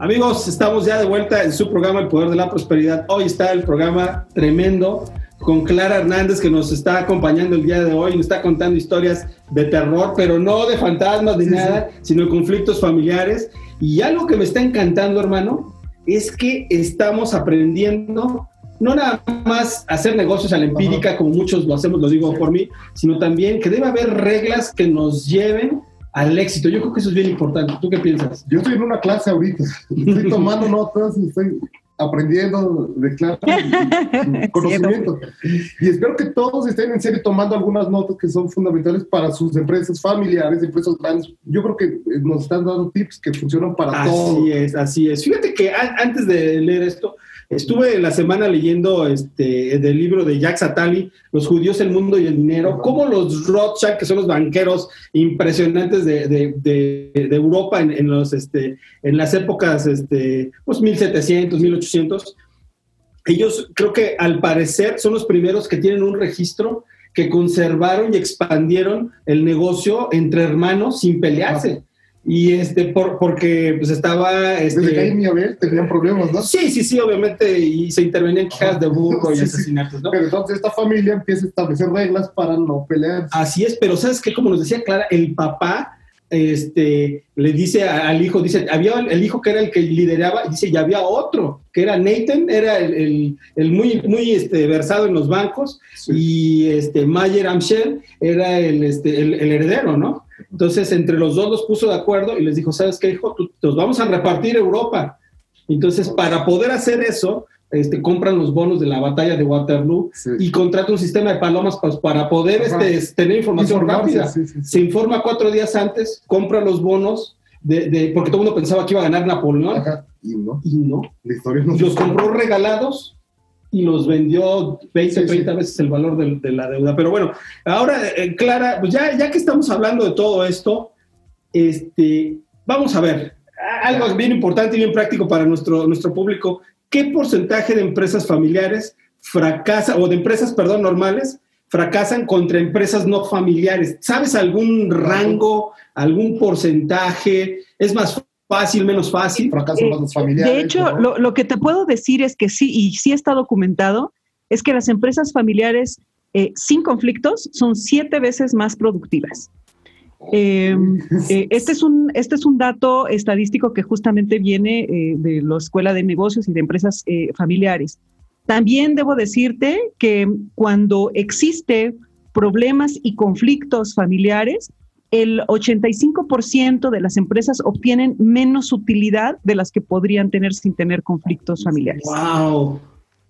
Amigos, estamos ya de vuelta en su programa El Poder de la Prosperidad. Hoy está el programa tremendo con Clara Hernández que nos está acompañando el día de hoy, nos está contando historias de terror, pero no de fantasmas ni nada, sino de conflictos familiares. Y algo que me está encantando, hermano, es que estamos aprendiendo no nada más hacer negocios a la empírica, como muchos lo hacemos, lo digo por mí, sino también que debe haber reglas que nos lleven al éxito. Yo creo que eso es bien importante. ¿Tú qué piensas? Yo estoy en una clase ahorita, estoy tomando notas, estoy aprendiendo de clase, conocimiento. y espero que todos estén en serio tomando algunas notas que son fundamentales para sus empresas familiares, empresas grandes. Yo creo que nos están dando tips que funcionan para todos. Así es, así es. Fíjate que antes de leer esto, Estuve la semana leyendo este, del libro de Jack Satali, Los judíos, el mundo y el dinero, cómo los Rothschild, que son los banqueros impresionantes de, de, de, Europa en, en, los, este, en las épocas este, pues 1700, 1800, ellos creo que al parecer son los primeros que tienen un registro que conservaron y expandieron el negocio entre hermanos sin pelearse. Y este, por, porque pues estaba. Este, Desde y Abel tenían problemas, ¿no? Sí, sí, sí, obviamente, y se intervenían quejas de burro y asesinatos, ¿no? Pero entonces esta familia empieza a establecer reglas para no pelear. Así es, pero ¿sabes qué? Como nos decía Clara, el papá este, le dice al hijo, dice, había el hijo que era el que lideraba, y dice, y había otro, que era Nathan, era el, el, muy, muy este, versado en los bancos, y este, Mayer Amschel era el, este, el, heredero, ¿no? Entonces, entre los dos los puso de acuerdo y les dijo, ¿sabes qué, hijo? Nos vamos a repartir Europa. Entonces, para poder hacer eso, este, compran los bonos de la batalla de Waterloo y contrata un sistema de palomas pues, para poder este, tener información rápida. Se informa cuatro días antes, compra los bonos, de, porque todo el mundo pensaba que iba a ganar Napoleón. Y no. Y no. La historia no los compró regalados y los vendió 20, 30 veces el valor de, la deuda. Pero bueno, ahora, eh, Clara, pues ya, ya que estamos hablando de todo esto, este, vamos a ver, algo bien importante y bien práctico para nuestro, nuestro público. ¿Qué porcentaje de empresas familiares fracasan, o de empresas, perdón, normales, fracasan contra empresas no familiares? ¿Sabes algún rango, algún porcentaje? ¿Es más fácil, menos fácil? Fracasan los familiares. De hecho, lo, lo, que te puedo decir es que sí, y sí está documentado, es que las empresas familiares eh, sin conflictos son siete veces más productivas. Eh, eh, este, es un, este es un dato estadístico que justamente viene eh, de la Escuela de Negocios y de Empresas eh, Familiares. También debo decirte que cuando existe problemas y conflictos familiares, el 85% de las empresas obtienen menos utilidad de las que podrían tener sin tener conflictos familiares. ¡Wow!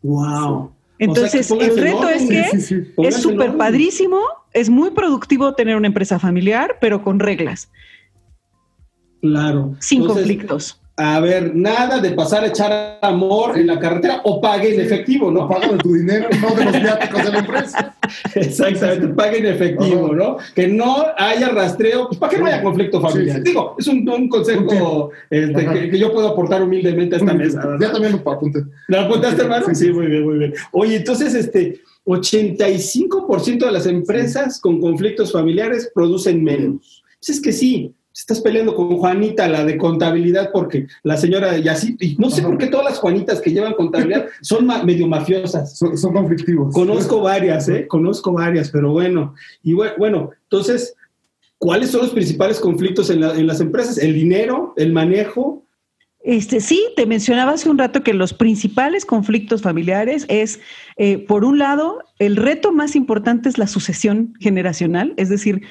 ¡Wow! Entonces, el reto es que es súper padrísimo, es muy productivo tener una empresa familiar, pero con reglas. Claro. Sin conflictos. A ver, nada de pasar a echar amor en la carretera o pague en efectivo, ¿no? Paga de tu dinero, no de los viáticos de la empresa. Exactamente, pague en efectivo, ¿no? Que no haya rastreo, pues para que no haya conflicto familiar. Sí, sí. Digo, es un, un consejo este, que, que, yo puedo aportar humildemente a esta mesa. ¿verdad? Ya también lo apunté. ¿Lo apuntaste, hermano? Sí, sí, muy bien, muy bien. Oye, entonces, este, 85% de las empresas con conflictos familiares producen menos. Pues es que sí, estás peleando con Juanita, la de contabilidad, porque la señora, y así, y no sé Ajá. por qué todas las Juanitas que llevan contabilidad son ma medio mafiosas. Son, son, conflictivos. Conozco varias, ¿eh? Conozco varias, pero bueno. Y bueno, entonces, ¿cuáles son los principales conflictos en, en las empresas? ¿El dinero? ¿El manejo? Este, sí, te mencionaba hace un rato que los principales conflictos familiares es, eh, por un lado, el reto más importante es la sucesión generacional, es decir,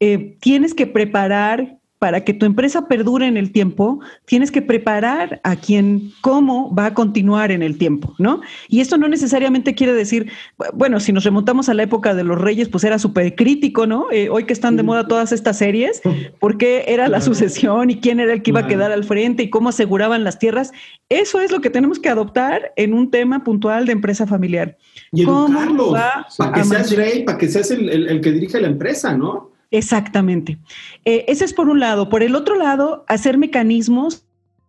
eh, tienes que preparar para que tu empresa perdure en el tiempo, tienes que preparar a quien cómo va a continuar en el tiempo, ¿no? Y esto no necesariamente quiere decir, bueno, si nos remontamos a la época de los reyes, pues era súper crítico, ¿no? Eh, hoy que están de moda todas estas series, ¿por qué era la sucesión y quién era el que iba a quedar al frente y cómo aseguraban las tierras? Eso es lo que tenemos que adoptar en un tema puntual de empresa familiar. Y educarlo, para que seas rey, para que seas el que dirige la empresa, ¿no? Exactamente. Eh, ese es por un lado. Por el otro lado, hacer mecanismos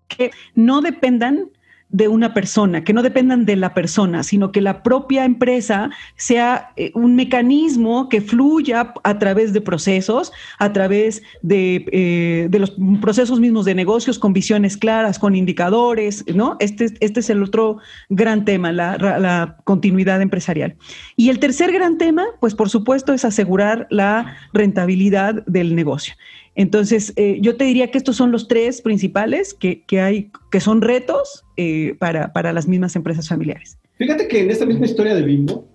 que no dependan de una persona, que no dependan de la persona, sino que la propia empresa sea eh, un mecanismo que fluya a través de procesos, a través de, eh, de, los procesos mismos de negocios, con visiones claras, con indicadores, ¿no? Este, este es el otro gran tema, la, la continuidad empresarial. Y el tercer gran tema, pues por supuesto, es asegurar la rentabilidad del negocio. Entonces, eh, yo te diría que estos son los tres principales que, hay, que son retos eh, para, las mismas empresas familiares. Fíjate que en esta misma historia de Bimbo,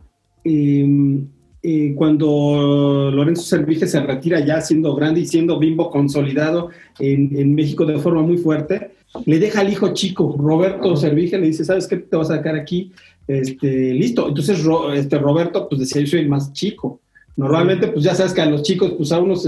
em, eh, cuando Lorenzo Servige se retira ya siendo grande y siendo Bimbo consolidado en, México de forma muy fuerte, le deja al hijo chico, Roberto Servige, le dice, ¿sabes qué te vas a sacar aquí? Este, listo. Entonces este, Roberto pues decía, yo soy el más chico. Normalmente pues ya sabes que a los chicos pues a unos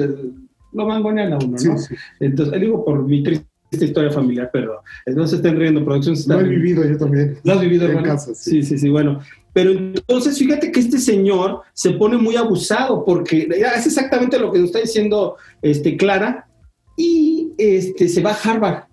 lo mangonean a uno, ¿no? Entonces, digo por mi triste historia familiar, pero se estén riendo, producción Lo he vivido yo también. Lo has vivido, en casa, sí. sí, sí, bueno. Pero entonces, fíjate que este señor se pone muy abusado porque es exactamente lo que nos está diciendo este, Clara y este, se va a Harvard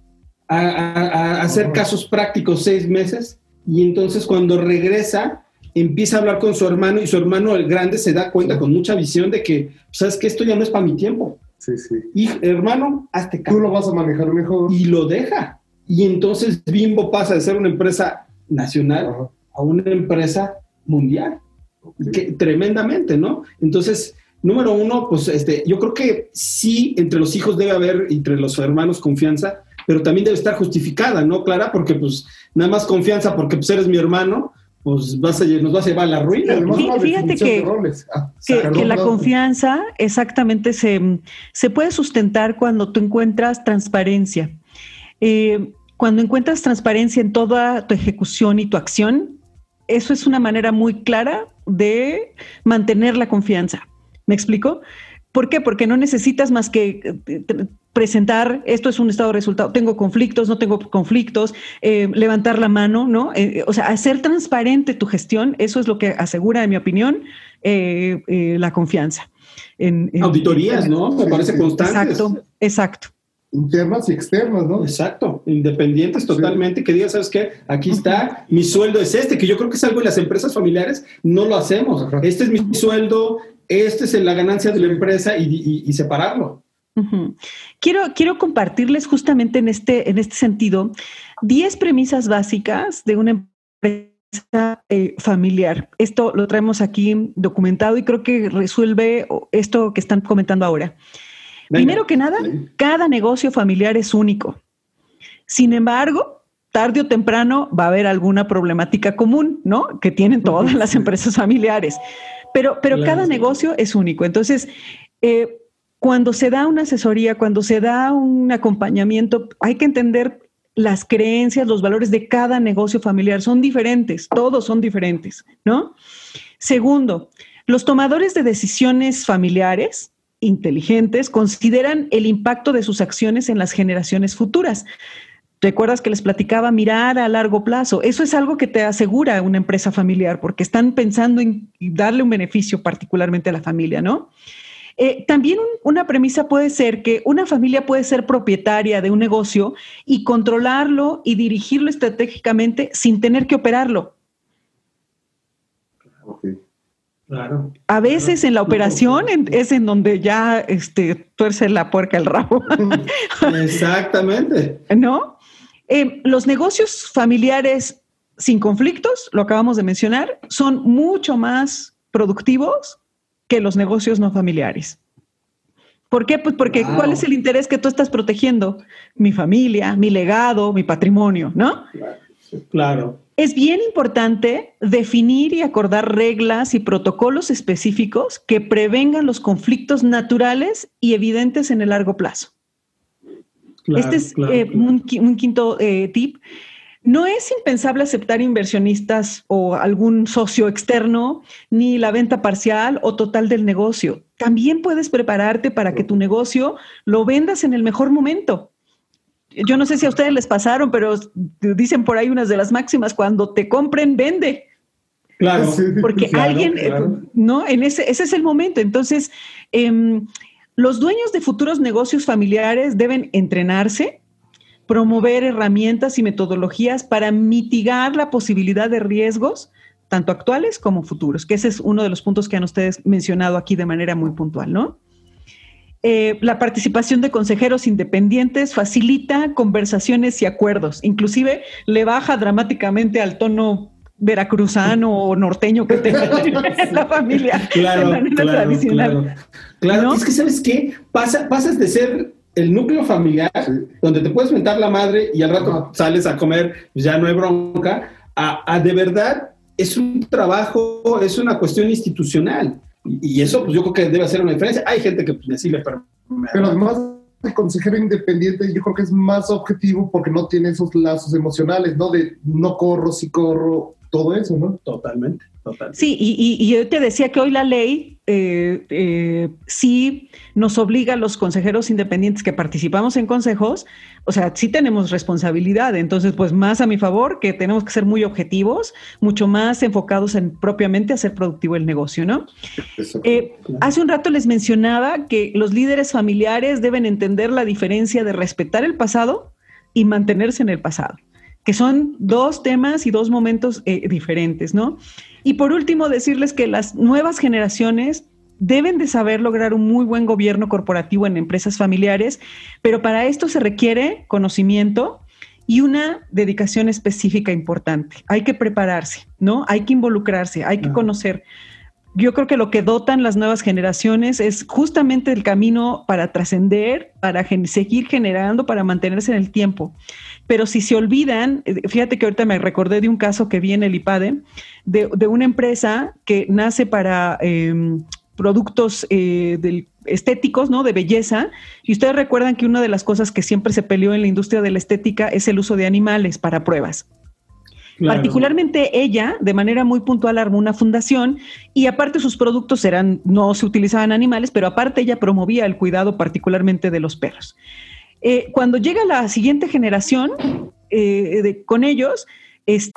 a, hacer casos prácticos seis meses y entonces cuando regresa empieza a hablar con su hermano y su hermano el grande se da cuenta con mucha visión de que, sabes que esto ya no es para mi tiempo. Sí, sí. Y hermano, hazte. Tú lo vas a manejar mejor. Y lo deja. Y entonces Bimbo pasa de ser una empresa nacional a una empresa mundial. tremendamente, ¿no? Entonces, número uno, pues este, yo creo que sí, entre los hijos debe haber, entre los hermanos, confianza, pero también debe estar justificada, ¿no, Clara? Porque pues nada más confianza porque pues eres mi hermano, pues vas a, nos va a llevar a la ruina. Fíjate que, ah, que, la confianza exactamente se, se, puede sustentar cuando tú encuentras transparencia. Eh, cuando encuentras transparencia en toda tu ejecución y tu acción, eso es una manera muy clara de mantener la confianza. ¿Me explico? ¿Por qué? Porque no necesitas más que eh, presentar, esto es un estado de resultado, tengo conflictos, no tengo conflictos, eh, levantar la mano, ¿no? Eh, o sea, hacer transparente tu gestión, eso es lo que asegura, en mi opinión, eh, la confianza. En, Auditorías, ¿no? Me parece constante. Exacto, exacto. Internas y externas, ¿no? Exacto, independientes totalmente, que digas, ¿sabes qué? Aquí está, mi sueldo es este, que yo creo que es algo en las empresas familiares, no lo hacemos. Este es mi sueldo, este es la ganancia de la empresa y separarlo. Quiero, quiero compartirles justamente en este, en este sentido 10 premisas básicas de una empresa eh, familiar. Esto lo traemos aquí documentado y creo que resuelve esto que están comentando ahora. Primero que nada, cada negocio familiar es único. Sin embargo, tarde o temprano va a haber alguna problemática común, ¿no? Que tienen todas las empresas familiares. Pero, pero cada negocio es único. Entonces, eh, cuando se da una asesoría, cuando se da un acompañamiento, hay que entender las creencias, los valores de cada negocio familiar. Son diferentes, todos son diferentes, ¿no? Segundo, los tomadores de decisiones familiares inteligentes consideran el impacto de sus acciones en las generaciones futuras. ¿Recuerdas que les platicaba mirar a largo plazo? Eso es algo que te asegura una empresa familiar porque están pensando en darle un beneficio particularmente a la familia, ¿no? Eh, también una premisa puede ser que una familia puede ser propietaria de un negocio y controlarlo y dirigirlo estratégicamente sin tener que operarlo. Claro. A veces en la operación es en donde ya este, tuerce la puerca el rabo. Exactamente. ¿No? Eh, los negocios familiares sin conflictos, lo acabamos de mencionar, son mucho más productivos que los negocios no familiares. ¿Por qué? Pues porque ¿cuál es el interés que tú estás protegiendo? Mi familia, mi legado, mi patrimonio, ¿no? Claro. Es bien importante definir y acordar reglas y protocolos específicos que prevengan los conflictos naturales y evidentes en el largo plazo. este es eh, un, quinto eh, tip. No es impensable aceptar inversionistas o algún socio externo, ni la venta parcial o total del negocio. También puedes prepararte para que tu negocio lo vendas en el mejor momento yo no sé si a ustedes les pasaron, pero dicen por ahí unas de las máximas, cuando te compren, vende. Claro. Porque alguien, eh, ¿no? En ese, ese es el momento. Entonces, em, los dueños de futuros negocios familiares deben entrenarse, promover herramientas y metodologías para mitigar la posibilidad de riesgos, tanto actuales como futuros, que ese es uno de los puntos que han ustedes mencionado aquí de manera muy puntual, ¿no? Eh, la participación de consejeros independientes facilita conversaciones y acuerdos, inclusive le baja dramáticamente al tono veracruzano o norteño que tenga la familia claro, de claro, tradicional. Claro, es que sabes qué, Pasa, pasas de ser el núcleo familiar, donde te puedes mentar la madre y al rato sales a comer, pues ya no hay bronca, a de verdad es un trabajo, es una cuestión institucional. Y eso, pues yo creo que debe hacer una diferencia. Hay gente que pues, sí le Pero además, el consejero independiente yo creo que es más objetivo porque no tiene esos lazos emocionales, ¿no? De no corro, si corro, todo eso, ¿no? Totalmente. Sí, y, yo te decía que hoy la ley eh, eh, sí nos obliga a los consejeros independientes que participamos en consejos, o sea, sí tenemos responsabilidad, entonces pues más a mi favor que tenemos que ser muy objetivos, mucho más enfocados en propiamente hacer productivo el negocio, ¿no? Eh, hace un rato les mencionaba que los líderes familiares deben entender la diferencia de respetar el pasado y mantenerse en el pasado que son dos temas y dos momentos eh, diferentes, ¿no? Y por último, decirles que las nuevas generaciones deben de saber lograr un muy buen gobierno corporativo en empresas familiares, pero para esto se requiere conocimiento y una dedicación específica importante. Hay que prepararse, ¿no? Hay que involucrarse, hay que conocer. Yo creo que lo que dotan las nuevas generaciones es justamente el camino para trascender, para seguir generando, para mantenerse en el tiempo pero si se olvidan, eh, fíjate que ahorita me recordé de un caso que vi en el IPADE, de, una empresa que nace para em, productos eh, estéticos, ¿no? De belleza. Y ustedes recuerdan que una de las cosas que siempre se peleó en la industria de la estética es el uso de animales para pruebas. Particularmente ella, de manera muy puntual, armó una fundación y aparte sus productos eran, no se utilizaban animales, pero aparte ella promovía el cuidado particularmente de los perros. Eh, cuando llega la siguiente generación eh, de, con ellos, es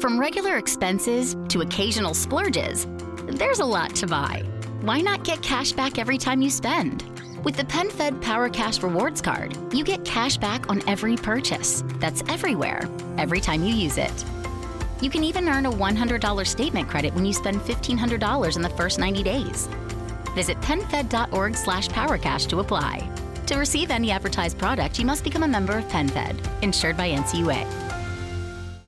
From regular expenses to occasional splurges, there's a lot to buy. Why not get cash back every time you spend? With the PenFed Power Cash Rewards Card, you get cash back on every purchase. That's everywhere, every time you use it. You can even earn a $100 statement credit when you spend $1,500 in the first 90 days. Visit penfed.org slash powercash to apply. To receive any advertised product, you must become a member of PenFed, insured by NCUA.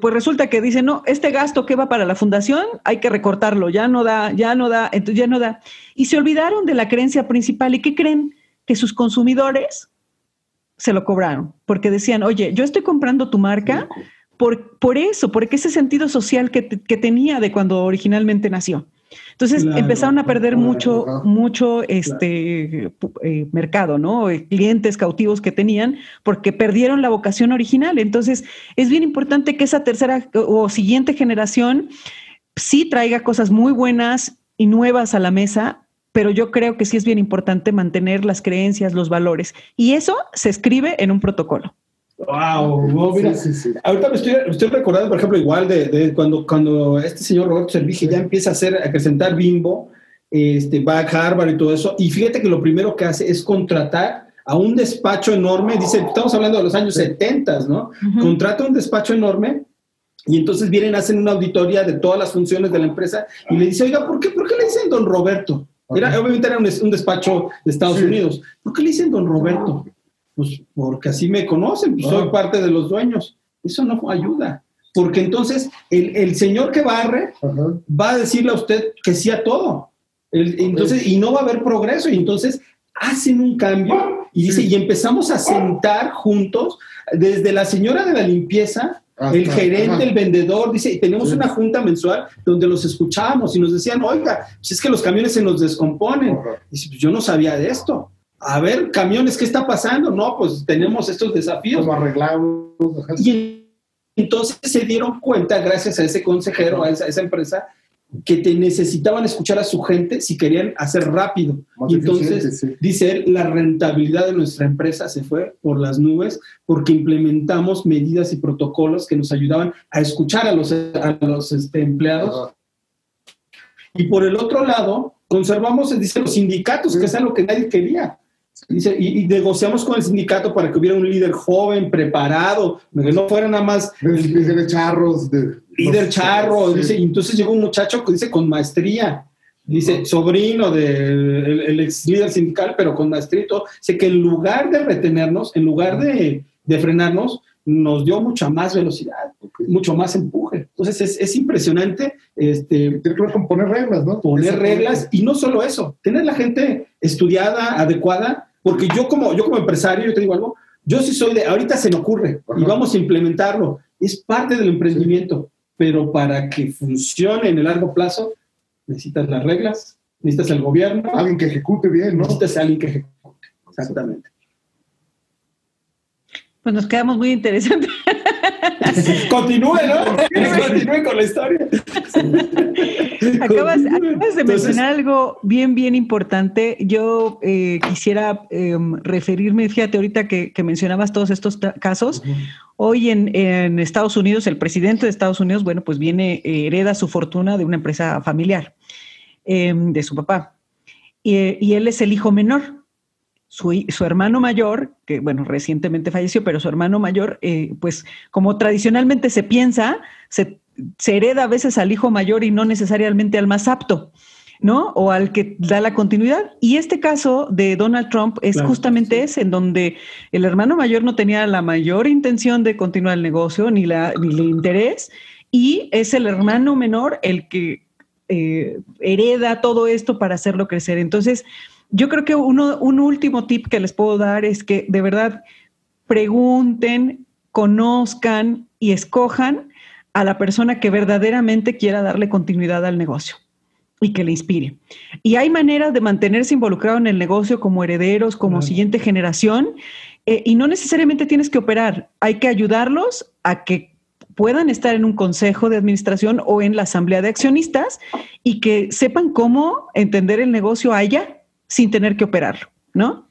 Pues resulta que dicen, no, este gasto que va para la fundación hay que recortarlo, ya no da, ya no da, entonces ya no da. Y se olvidaron de la creencia principal. ¿Y qué creen? Que sus consumidores se lo cobraron, porque decían, oye, yo estoy comprando tu marca por, por eso, porque ese sentido social que, que tenía de cuando originalmente nació. Entonces empezaron a perder mucho, mucho este eh, mercado, ¿no? Eh, clientes cautivos que tenían porque perdieron la vocación original. Entonces es bien importante que esa tercera o siguiente generación sí traiga cosas muy buenas y nuevas a la mesa, pero yo creo que sí es bien importante mantener las creencias, los valores. Y eso se escribe en un protocolo. Wow, ahorita me estoy, recordando, por ejemplo, igual de, cuando, cuando este señor Roberto Servige ya empieza a hacer, a presentar Bimbo, este, va a Harvard y todo eso, y fíjate que lo primero que hace es contratar a un despacho enorme, dice, estamos hablando de los años 70, ¿no? Contrata un despacho enorme y entonces vienen, hacen una auditoría de todas las funciones de la empresa y le dice, oiga, ¿por qué, por qué le dicen don Roberto? Era, obviamente era un, despacho de Estados Unidos. ¿Por qué le dicen don Roberto? Pues porque así me conocen, pues soy ah. parte de los dueños. Eso no ayuda. Porque entonces el, señor que barre va a decirle a usted que sí a todo. entonces, y no va a haber progreso. Y entonces hacen un cambio y dice, y empezamos a sentar juntos, desde la señora de la limpieza, el gerente, el vendedor, dice, y tenemos una junta mensual donde los escuchábamos y nos decían, oiga, pues es que los camiones se nos descomponen. Dice, pues yo no sabía de esto. A ver, camiones, ¿qué está pasando? No, pues tenemos estos desafíos. arreglamos. Y entonces se dieron cuenta, gracias a ese consejero, a esa empresa, que te necesitaban escuchar a su gente si querían hacer rápido. y entonces, dice él, la rentabilidad de nuestra empresa se fue por las nubes porque implementamos medidas y protocolos que nos ayudaban a escuchar a los, a los este, empleados. Y por el otro lado, conservamos, dice, los sindicatos, que es algo que nadie quería. Dice, y, negociamos con el sindicato para que hubiera un líder joven, preparado, que no fuera nada más... Líder charros. De, líder charro, dice, y entonces llegó un muchacho que dice con maestría, dice, sobrino del el ex líder sindical, pero con maestría dice que en lugar de retenernos, en lugar de, de frenarnos, nos dio mucha más velocidad, mucho más empuje. Entonces es, es impresionante. Este, Tiene que ver con poner reglas, ¿no? Poner reglas y no solo eso, tener la gente estudiada, adecuada, porque yo como, yo como empresario, yo te digo algo, yo sí soy de, ahorita se me ocurre y vamos a implementarlo, es parte del emprendimiento, pero para que funcione en el largo plazo necesitas las reglas, necesitas el gobierno. Alguien que ejecute bien, ¿no? Necesitas alguien que ejecute, exactamente. Pues nos quedamos muy interesantes. Continúe, ¿no? Continúe con la historia. Acabas, de mencionar algo bien, bien importante. Yo eh, quisiera em, referirme, fíjate, ahorita que, mencionabas todos estos casos. Hoy en, Estados Unidos, el presidente de Estados Unidos, bueno, pues viene, eh, hereda su fortuna de una empresa familiar, em, de su papá. y él es el hijo menor su, hermano mayor, que bueno, recientemente falleció, pero su hermano mayor, eh, pues como tradicionalmente se piensa, se, hereda a veces al hijo mayor y no necesariamente al más apto. ¿no? O al que da la continuidad. Y este caso de Donald Trump es justamente ese, en donde el hermano mayor no tenía la mayor intención de continuar el negocio, ni, la, ni el interés, y es el hermano menor el que eh, hereda todo esto para hacerlo crecer. Entonces, yo creo que uno, un último tip que les puedo dar es que de verdad pregunten, conozcan y escojan a la persona que verdaderamente quiera darle continuidad al negocio y que le inspire. Y hay maneras de mantenerse involucrado en el negocio como herederos, como siguiente generación, eh, y no necesariamente tienes que operar, hay que ayudarlos a que puedan estar en un consejo de administración o en la asamblea de accionistas y que sepan cómo entender el negocio allá sin tener que operarlo, ¿no?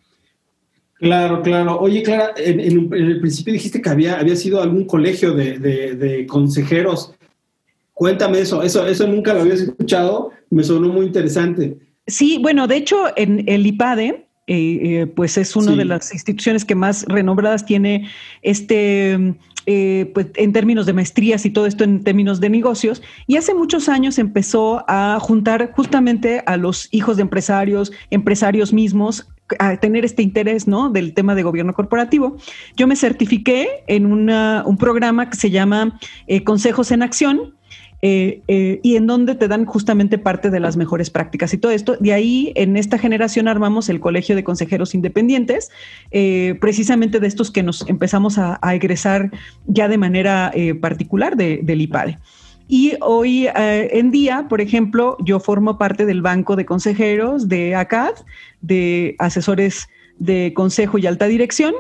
Claro, claro. Oye, Clara, en, el principio dijiste que había, había sido algún colegio de, consejeros. Cuéntame eso, eso, eso nunca lo habías escuchado, me sonó muy interesante. Sí, bueno, de hecho, en el IPADE, eh, eh, pues es una de las instituciones que más renombradas tiene este eh, pues, en términos de maestrías y todo esto en términos de negocios. Y hace muchos años empezó a juntar justamente a los hijos de empresarios, empresarios mismos, a tener este interés ¿no? del tema de gobierno corporativo. Yo me certifiqué en un programa que se llama eh, Consejos en Acción, eh, eh, y en donde te dan justamente parte de las mejores prácticas y todo esto. De ahí, en esta generación armamos el Colegio de Consejeros Independientes, eh, precisamente de estos que nos empezamos a, egresar ya de manera particular del IPADE. Y hoy en día, por ejemplo, yo formo parte del banco de consejeros de ACAD, de asesores de consejo y alta dirección.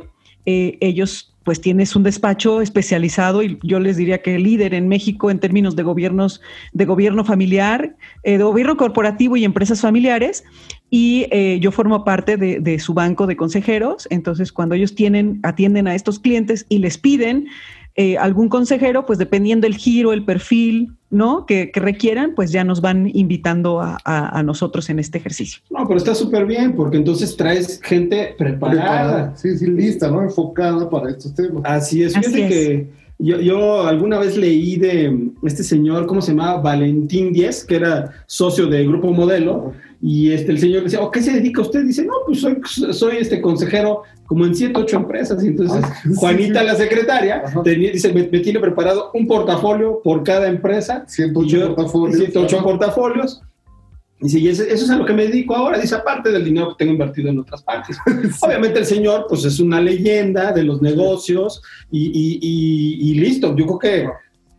ellos pues tienes un despacho especializado y yo les diría que líder en México en términos de gobiernos, de gobierno familiar, eh, de gobierno corporativo y empresas familiares. Y eh, yo formo parte de, su banco de consejeros. Entonces, cuando ellos tienen, atienden a estos clientes y les piden eh, algún consejero, pues dependiendo el giro, el perfil, ¿no? Que, requieran, pues ya nos van invitando a, nosotros en este ejercicio. No, pero está súper bien, porque entonces traes gente preparada. Sí, sí, lista, ¿no? Enfocada para estos temas. Así es. Fíjate que yo, yo, alguna vez leí de este señor, ¿cómo se llama? Valentín Díez, que era socio de Grupo Modelo, y este, el señor decía, ¿o qué se dedica usted? Dice, no, pues soy, soy este consejero como en 108 empresas. Y entonces ah, Juanita, la secretaria, dice, me, tiene preparado un portafolio por cada empresa. 108 portafolios. 108 portafolios Dice, y eso, es a lo que me dedico ahora, dice, aparte del dinero que tengo invertido en otras partes. Obviamente el señor, pues es una leyenda de los negocios y, listo. Yo creo que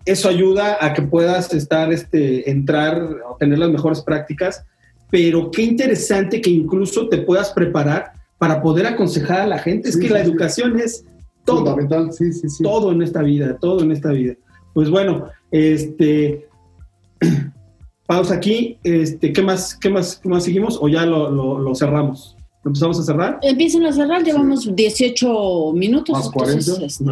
eso ayuda a que puedas estar, este, entrar o tener las mejores prácticas, pero qué interesante que incluso te puedas preparar para poder aconsejar a la gente. Es que la educación es todo. Fundamental, sí, sí, sí. Todo en esta vida, todo en esta vida. Pues bueno, este pausa aquí. Este, ¿qué, más, qué, más, ¿Qué más seguimos o ya lo, lo, cerramos? ¿Empezamos a cerrar? Empiecen a cerrar, llevamos 18 minutos. Más 40. Este,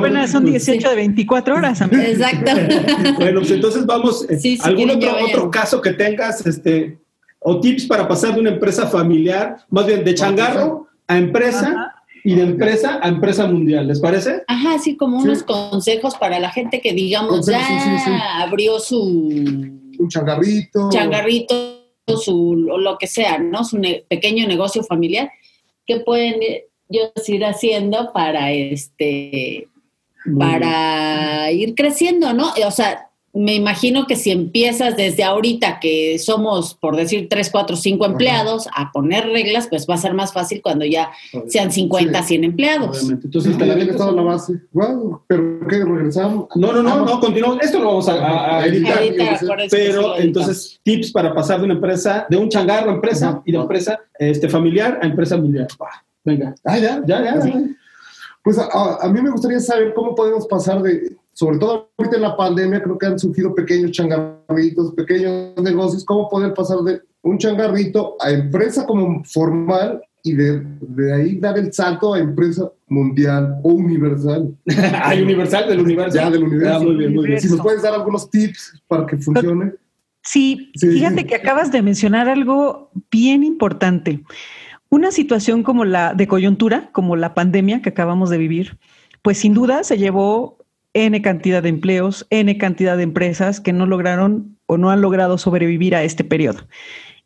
bueno, son 18 de 24 horas. Exacto. bueno, pues entonces vamos. Sí, ¿Algún otro, otro caso que tengas este, o tips para pasar de una empresa familiar, más bien de changarro a empresa? y de empresa a empresa mundial, ¿les parece? Ajá, así como unos consejos para la gente que, digamos, ya abrió su... Un changarrito. Changarrito, su, o lo que sea, ¿no? Su pequeño negocio familiar, que pueden ellos ir haciendo para, este, para ir creciendo, ¿no? O sea, me imagino que si empiezas desde ahorita, que somos, por decir, 3, 4, 5 empleados, a poner reglas, pues va a ser más fácil cuando ya sean 50, 100 empleados. Obviamente. Entonces, sí, la estado la base. Wow, pero ¿qué? ¿Regresamos? No, no, no, ah, no, continuamos. Esto lo vamos a, editar. pero entonces, tips para pasar de una empresa, de un changarro a empresa y de empresa este, familiar a empresa mundial. venga. Ah, ya, ya, ya. Pues a, a mí me gustaría saber cómo podemos pasar de sobre todo ahorita en la pandemia, creo que han surgido pequeños changarritos, pequeños negocios, cómo poder pasar de un changarrito a empresa como formal y de, de ahí dar el salto a empresa mundial o universal. ¿Hay universal del universo? Ya, del universo. Ah, muy bien, muy bien. Si nos puedes dar algunos tips para que funcione. Sí, fíjate que acabas de mencionar algo bien importante. Una situación como la de coyuntura, como la pandemia que acabamos de vivir, pues sin duda se llevó N cantidad de empleos, N cantidad de empresas que no lograron o no han logrado sobrevivir a este periodo.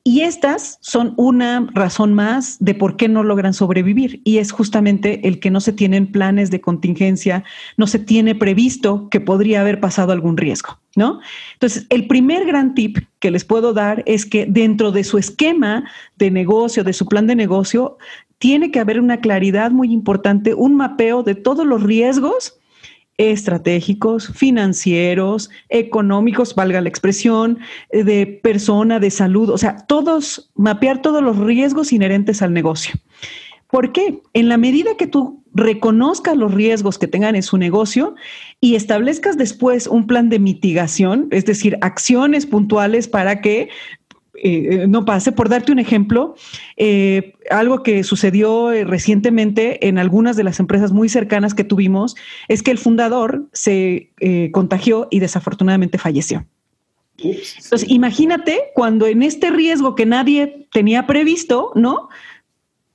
Y estas son una razón más de por qué no logran sobrevivir y es justamente el que no se tienen planes de contingencia, no se tiene previsto que podría haber pasado algún riesgo, ¿no? Entonces, el primer gran tip que les puedo dar es que dentro de su esquema de negocio, de su plan de negocio, tiene que haber una claridad muy importante, un mapeo de todos los riesgos estratégicos, financieros, económicos, valga la expresión, de persona, de salud, o sea, todos, mapear todos los riesgos inherentes al negocio. ¿Por qué? En la medida que tú reconozcas los riesgos que tengan en su negocio y establezcas después un plan de mitigación, es decir, acciones puntuales para que eh, no pase. Por darte un ejemplo, eh, algo que sucedió eh, recientemente en algunas de las empresas muy cercanas que tuvimos es que el fundador se contagió y desafortunadamente falleció. Entonces, imagínate cuando en este riesgo que nadie tenía previsto, ¿no?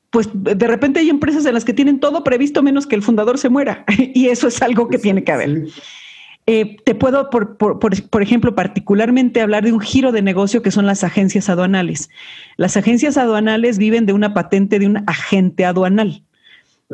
Pues de repente hay empresas en las que tienen todo previsto menos que el fundador se muera. y eso es algo que tiene que haber. Eh, te puedo, por, ejemplo, particularmente hablar de un giro de negocio que son las agencias aduanales. Las agencias aduanales viven de una patente de un agente aduanal.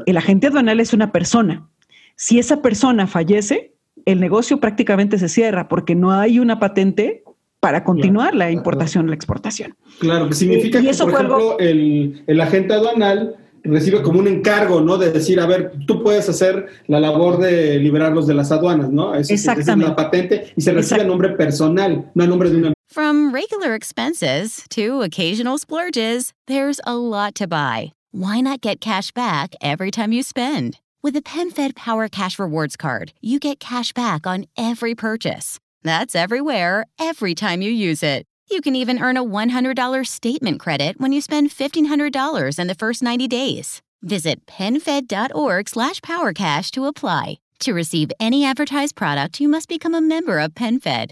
El agente aduanal es una persona. Si esa persona fallece, el negocio prácticamente se cierra porque no hay una patente para continuar la importación o la exportación. Claro, que significa que, por ejemplo, el, el agente aduanal recibe como un encargo, ¿no? De decir, a ver, tú puedes hacer la labor de liberarlos de las aduanas, ¿no? Eso, Exactamente. Esa es la patente y se recibe a nombre personal, no a nombre de una. From regular expenses to occasional splurges, there's a lot to buy. Why not get cash back every time you spend? With the PenFed Power Cash Rewards Card, you get cash back on every purchase. That's everywhere, every time you use it. You can even earn a $100 statement credit when you spend $1,500 in the first 90 days. Visit PenFed.org slash PowerCash to apply. To receive any advertised product, you must become a member of PenFed,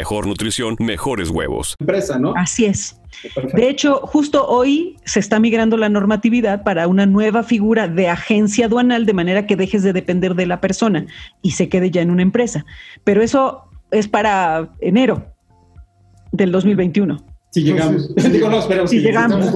nutrición, mejores huevos. Empresa, ¿no? Así es. De hecho, justo hoy se está migrando la normatividad para una nueva figura de agencia aduanal de manera que dejes de depender de la persona y se quede ya en una empresa. Pero eso es para enero del 2021. Si llegamos. Digo, no, esperemos Si llegamos.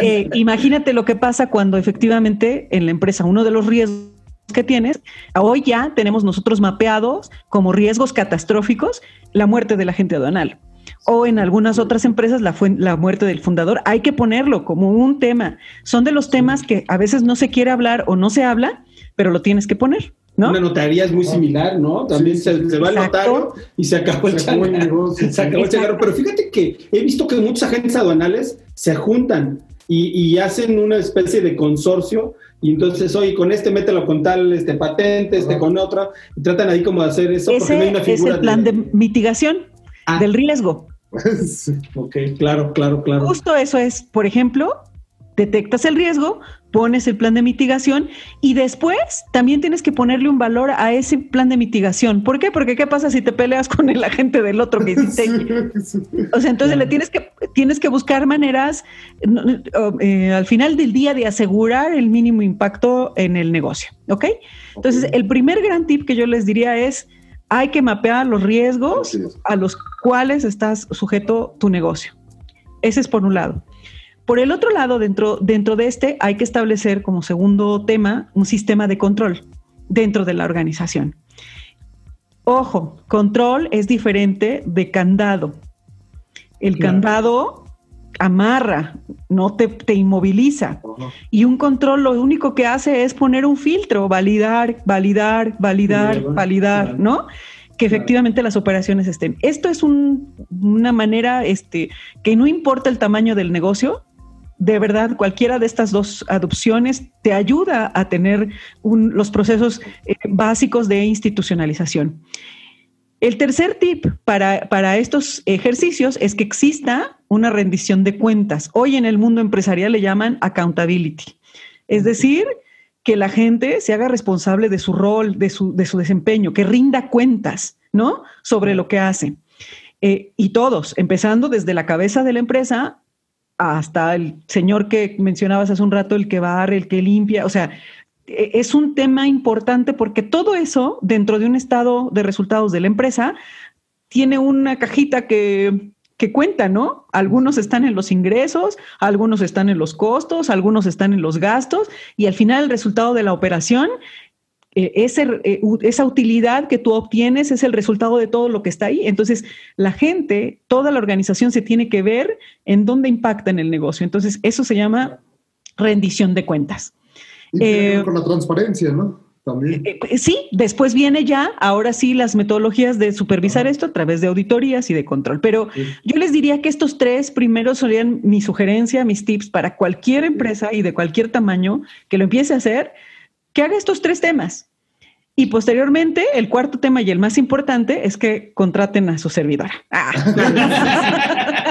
Eh, imagínate lo que pasa cuando efectivamente en la empresa uno de los riesgos que tienes, hoy ya tenemos nosotros mapeados como riesgos catastróficos la muerte del agente aduanal. O en algunas otras empresas la, fue- la muerte del fundador. Hay que ponerlo como un tema. Son de los temas que a veces no se quiere hablar o no se habla, pero lo tienes que poner, ¿no? Una notaría es muy similar, ¿no? También Sí, se, sí, se va el exacto. notario y se acabó el Se acabó el negocio. Se acabó el changarro. Pero fíjate que he visto que muchos agentes aduanales se juntan y, y hacen una especie de consorcio y entonces, oye, con este mételo con tal este patente, este Ajá. con otra, y tratan ahí como de hacer eso porque no hay una es figura el plan de mitigación Ah. del riesgo. Sí. Ok, claro, claro, claro. Justo eso es, por ejemplo, detectas el riesgo, pones el plan de mitigación y después también tienes que ponerle un valor a ese plan de mitigación. ¿Por qué? Porque ¿qué pasa si te peleas con el agente del otro que hiciste? Sí, sí. O sea, entonces le tienes que, tienes que buscar maneras eh, al final del día de asegurar el mínimo impacto en el negocio. ¿Ok? Entonces, el primer gran tip que yo les diría es, hay que mapear los riesgos a los cuales estás sujeto tu negocio. Ese es por un lado. Por el otro lado, dentro, dentro de este, hay que establecer como segundo tema un sistema de control dentro de la organización. Ojo, control es diferente de candado. El Claro. candado amarra, no te, te inmoviliza. Y un control lo único que hace es poner un filtro, validar, validar, validar, Validar, validar, claro. ¿no? Que efectivamente las operaciones estén. Esto es un- una manera este, que no importa el tamaño del negocio, de verdad, cualquiera de estas dos adopciones te ayuda a tener un- los procesos eh, básicos de institucionalización. El tercer tip para, para estos ejercicios es que exista una rendición de cuentas. Hoy en el mundo empresarial le llaman accountability. Es decir, que la gente se haga responsable de su rol, de su, de su desempeño, que rinda cuentas, ¿no? Sobre lo que hace. Eh, y todos, empezando desde la cabeza de la empresa hasta el señor que mencionabas hace un rato, el que barre, el que limpia, o sea, e- es un tema importante porque todo eso dentro de un estado de resultados de la empresa tiene una cajita que, que cuenta, ¿no? Algunos están en los ingresos, algunos están en los costos, algunos están en los gastos y al final el resultado de la operación, eh, ese, eh, esa utilidad que tú obtienes es el resultado de todo lo que está ahí. Entonces, la gente, toda la organización se tiene que ver en dónde impacta en el negocio. Entonces, eso se llama rendición de cuentas. Y tiene que ver Eh, con la transparencia, ¿no? También. Sí, después viene ya, ahora sí, las metodologías de supervisar esto a través de auditorías y de control. Pero Sí. yo les diría que estos tres primeros serían mi sugerencia, mis tips para cualquier empresa y de cualquier tamaño que lo empiece a hacer, que haga estos tres temas. Y posteriormente, el cuarto tema y el más importante es que contraten a su servidora. Ah.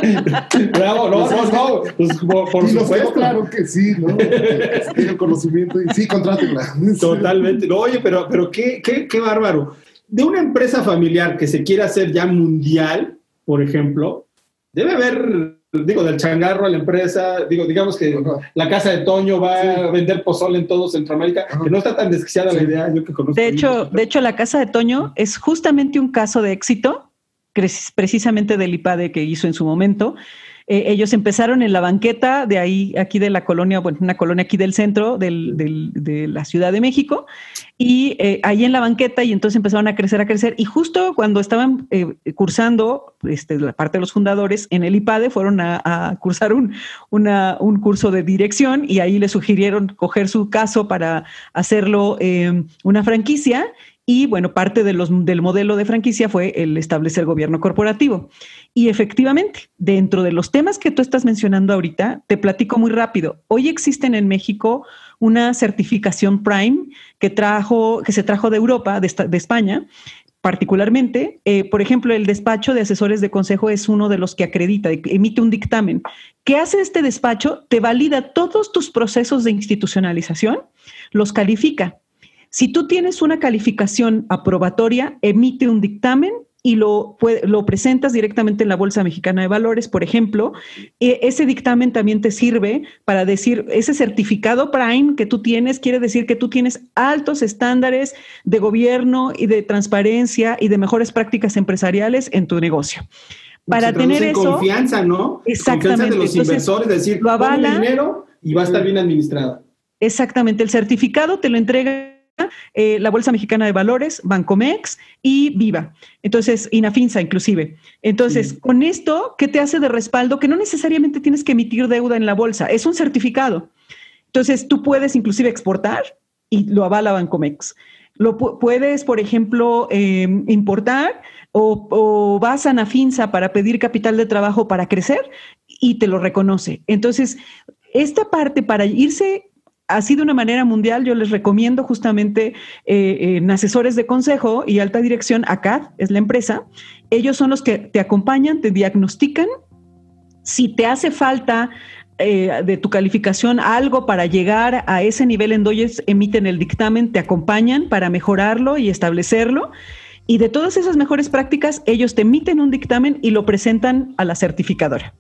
Bravo, no, no, no. Pues, por, supuesto. tres, claro que sí, ¿no? Conocimiento y sí, contrátenla. Totalmente. No, oye, pero, pero qué, qué, qué bárbaro. De una empresa familiar que se quiera hacer ya mundial, por ejemplo, debe haber, digo, del changarro a la empresa, digo, digamos que Ajá. la casa de Toño va Sí. a vender pozole en todo Centroamérica, Ajá. que no está tan desquiciada la idea, yo que conozco. De hecho, de hecho, la casa de Toño es justamente un caso de éxito, precisamente del IPADE que hizo en su momento. Eh, ellos empezaron en la banqueta de ahí, aquí de la colonia, bueno, una colonia aquí del centro del, del, de la Ciudad de México, y eh, ahí en la banqueta, y entonces empezaron a crecer, a crecer, y justo cuando estaban eh, cursando, este, la parte de los fundadores, en el IPADE fueron a, cursar un, un curso de dirección, y ahí les sugirieron coger su caso para hacerlo una franquicia, y bueno, parte del modelo de franquicia fue el establecer gobierno corporativo. Y efectivamente, dentro de los temas que tú estás mencionando ahorita, te platico muy rápido. Hoy existen en México una certificación Prime que, trajo, que se trajo de Europa, de, de España, particularmente, eh, por ejemplo, el despacho de asesores de consejo es uno de los que acredita, emite un dictamen. ¿Qué hace este despacho? Te valida todos tus procesos de institucionalización, los califica si tú tienes una calificación aprobatoria, emite un dictamen y lo, lo presentas directamente en la Bolsa Mexicana de Valores, por ejemplo, e, ese dictamen también te sirve para decir, ese certificado Prime que tú tienes quiere decir que tú tienes altos estándares de gobierno y de transparencia y de mejores prácticas empresariales en tu negocio. Para tener eso, confianza, ¿no? Exactamente. Confianza de los inversores, decir, lo avala, dinero y va a estar bien administrado. Exactamente, el certificado te lo entrega eh, la Bolsa Mexicana de Valores, Bancomex y Viva. Entonces, Inafinsa inclusive. Entonces, con esto, ¿qué te hace de respaldo? Que no necesariamente tienes que emitir deuda en la bolsa, es un certificado. Entonces, tú puedes inclusive exportar y lo avala Bancomex. Lo puedes, por ejemplo, em, importar o, o, vas a Nafinsa para pedir capital de trabajo para crecer y te lo reconoce. Entonces, esta parte para irse así de una manera mundial, yo les recomiendo justamente eh, en asesores de consejo y alta dirección, ACAD es la empresa, ellos son los que te acompañan, te diagnostican. Si te hace falta eh, de tu calificación algo para llegar a ese nivel en donde emiten el dictamen, te acompañan para mejorarlo y establecerlo. Y de todas esas mejores prácticas, ellos te emiten un dictamen y lo presentan a la certificadora.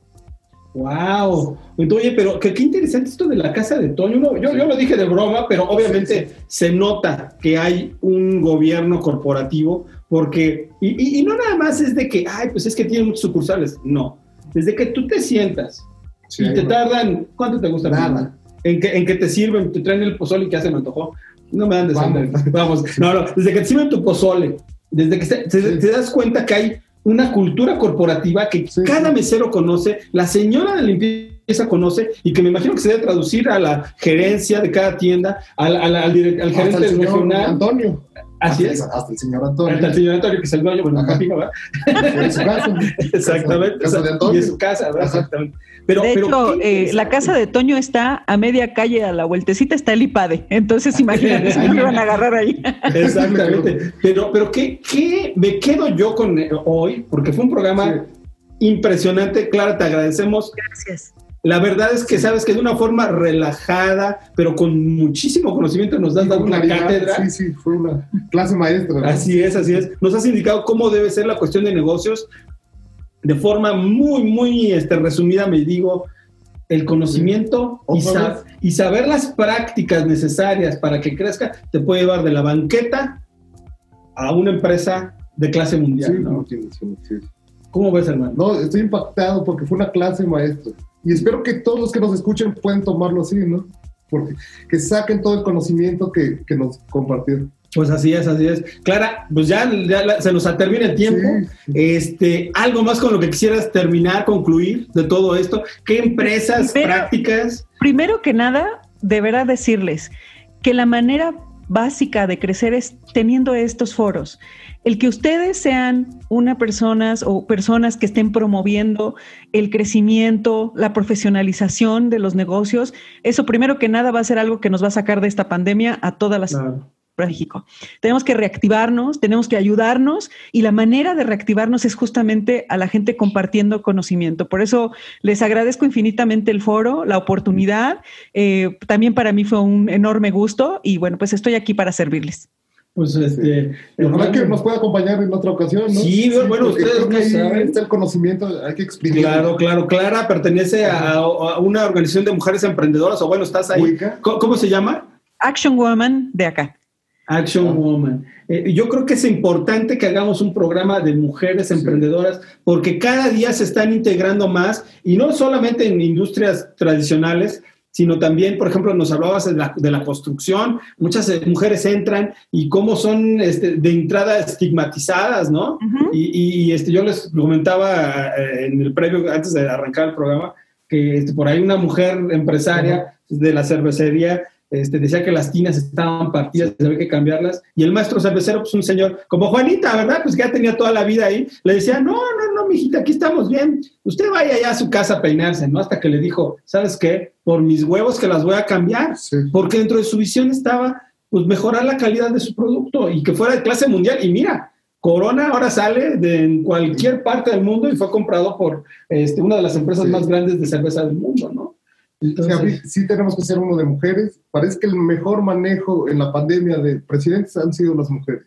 Wow. Oye, pero qué, interesante esto de la casa de Toño. yo, yo lo dije de broma, pero obviamente se nota que hay un gobierno corporativo, porque, y, no nada más es de que, ay, pues es que tiene muchos sucursales. No. Desde que tú te sientas y te tardan, ¿cuánto te gusta? Nada. En que, en que te sirven, te traen el pozole y que hacen antojo. No me dan de Vamos. Vamos. No, no. Desde que te sirven tu pozole, desde que te das cuenta que hay una cultura corporativa que cada mesero conoce, la señora de limpieza conoce y que me imagino que se debe traducir a la gerencia de cada tienda, al, al, al, gerente regional. Antonio. Así es. Hasta el señor Antonio. Hasta el señor Antonio, que es el dueño, bueno, ¿verdad? En su casa. Exactamente. Casa de Antonio. Y en su casa, ¿verdad? Exactamente. Pero, de pero hecho, eh, la casa de Toño está a media calle, a la vueltecita está el IPADE. Entonces, imagínate si me van a agarrar ahí. Exactamente. pero, pero ¿qué, ¿qué, me quedo yo con hoy? Porque fue un programa impresionante. Clara, te agradecemos. Gracias. La verdad es que sabes que de una forma relajada, pero con muchísimo conocimiento nos das dado una cátedra. Sí, sí, fue una clase maestra. Así es, así es. Nos has indicado cómo debe ser la cuestión de negocios de forma muy, muy este, resumida, me digo, el conocimiento y, saber las prácticas necesarias para que crezca te puede llevar de la banqueta a una empresa de clase mundial. ¿no? ¿Cómo ves, hermano? No, estoy impactado porque fue una clase maestra. Y espero que todos los que nos escuchen puedan tomarlo así, ¿no? Porque que saquen todo el conocimiento que, que nos compartieron. Pues así es, así es. Clara, pues ya, se nos termina el tiempo. Este, algo más con lo que quisieras terminar, concluir de todo esto. ¿Qué empresas, prácticas? Primero que nada, deberá decirles que la manera básica de crecer es teniendo estos foros. El que ustedes sean una personas o personas que estén promoviendo el crecimiento, la profesionalización de los negocios, eso primero que nada va a ser algo que nos va a sacar de esta pandemia a todas las México. Tenemos que reactivarnos, tenemos que ayudarnos y la manera de reactivarnos es justamente a la gente compartiendo conocimiento. Por eso les agradezco infinitamente el foro, la oportunidad. Eh, también para mí fue un enorme gusto y bueno, pues estoy aquí para servirles. Pues este. Ojalá que nos pueda acompañar en otra ocasión, ¿no? Sí, bueno, ustedes no saben. Está el conocimiento, hay que explicar. Claro, claro. Clara pertenece a, una organización de mujeres emprendedoras, o bueno, estás ahí. ¿Cómo, ¿Cómo, se llama? Action Woman de acá. Action Woman. Eh, yo creo que es importante que hagamos un programa de mujeres emprendedoras porque cada día se están integrando más y no solamente en industrias tradicionales, sino también, por ejemplo, nos hablabas de la, de la construcción, muchas eh, mujeres entran y cómo son este, de entrada estigmatizadas, ¿no? y, y, este, yo les comentaba eh, en el previo, antes de arrancar el programa, que este, por ahí una mujer empresaria de la cervecería este, decía que las tinas estaban partidas, había que cambiarlas. Y el maestro cervecero, pues un señor, como Juanita, ¿verdad? Pues que ya tenía toda la vida ahí, le decía, no, no, no, mijita, aquí estamos bien. Usted vaya allá a su casa a peinarse, ¿no? Hasta que le dijo, ¿sabes qué? Por mis huevos que las voy a cambiar. Porque dentro de su visión estaba, pues, mejorar la calidad de su producto y que fuera de clase mundial. Y mira, Corona ahora sale de cualquier parte del mundo y fue comprado por este, una de las empresas más grandes de cerveza del mundo, ¿no? Entonces, sí, tenemos que ser uno de mujeres. Parece que el mejor manejo en la pandemia de presidentes han sido las mujeres.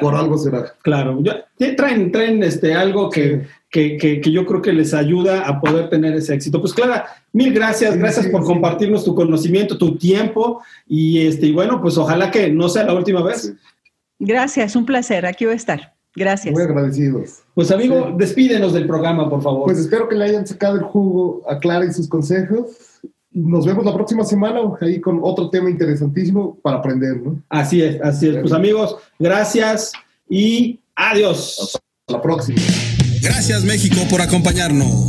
Por algo será. Claro, ya, traen, traen este, algo que, que, que, yo creo que les ayuda a poder tener ese éxito. Pues Clara, mil gracias, gracias por compartirnos tu conocimiento, tu tiempo y, este, y bueno, pues ojalá que no sea la última vez. Gracias, un placer, aquí voy a estar. Gracias. Muy agradecidos. Pues amigo, despídenos del programa, por favor. Pues espero que le hayan sacado el jugo a Clara y sus consejos. Nos vemos la próxima semana ahí con otro tema interesantísimo para aprender, ¿no? Así es, así es. Pues amigos, gracias y adiós. Hasta la próxima. Gracias México por acompañarnos.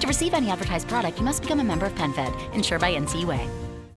To receive any advertised product, you must become a member of PenFed, insured by NCUA.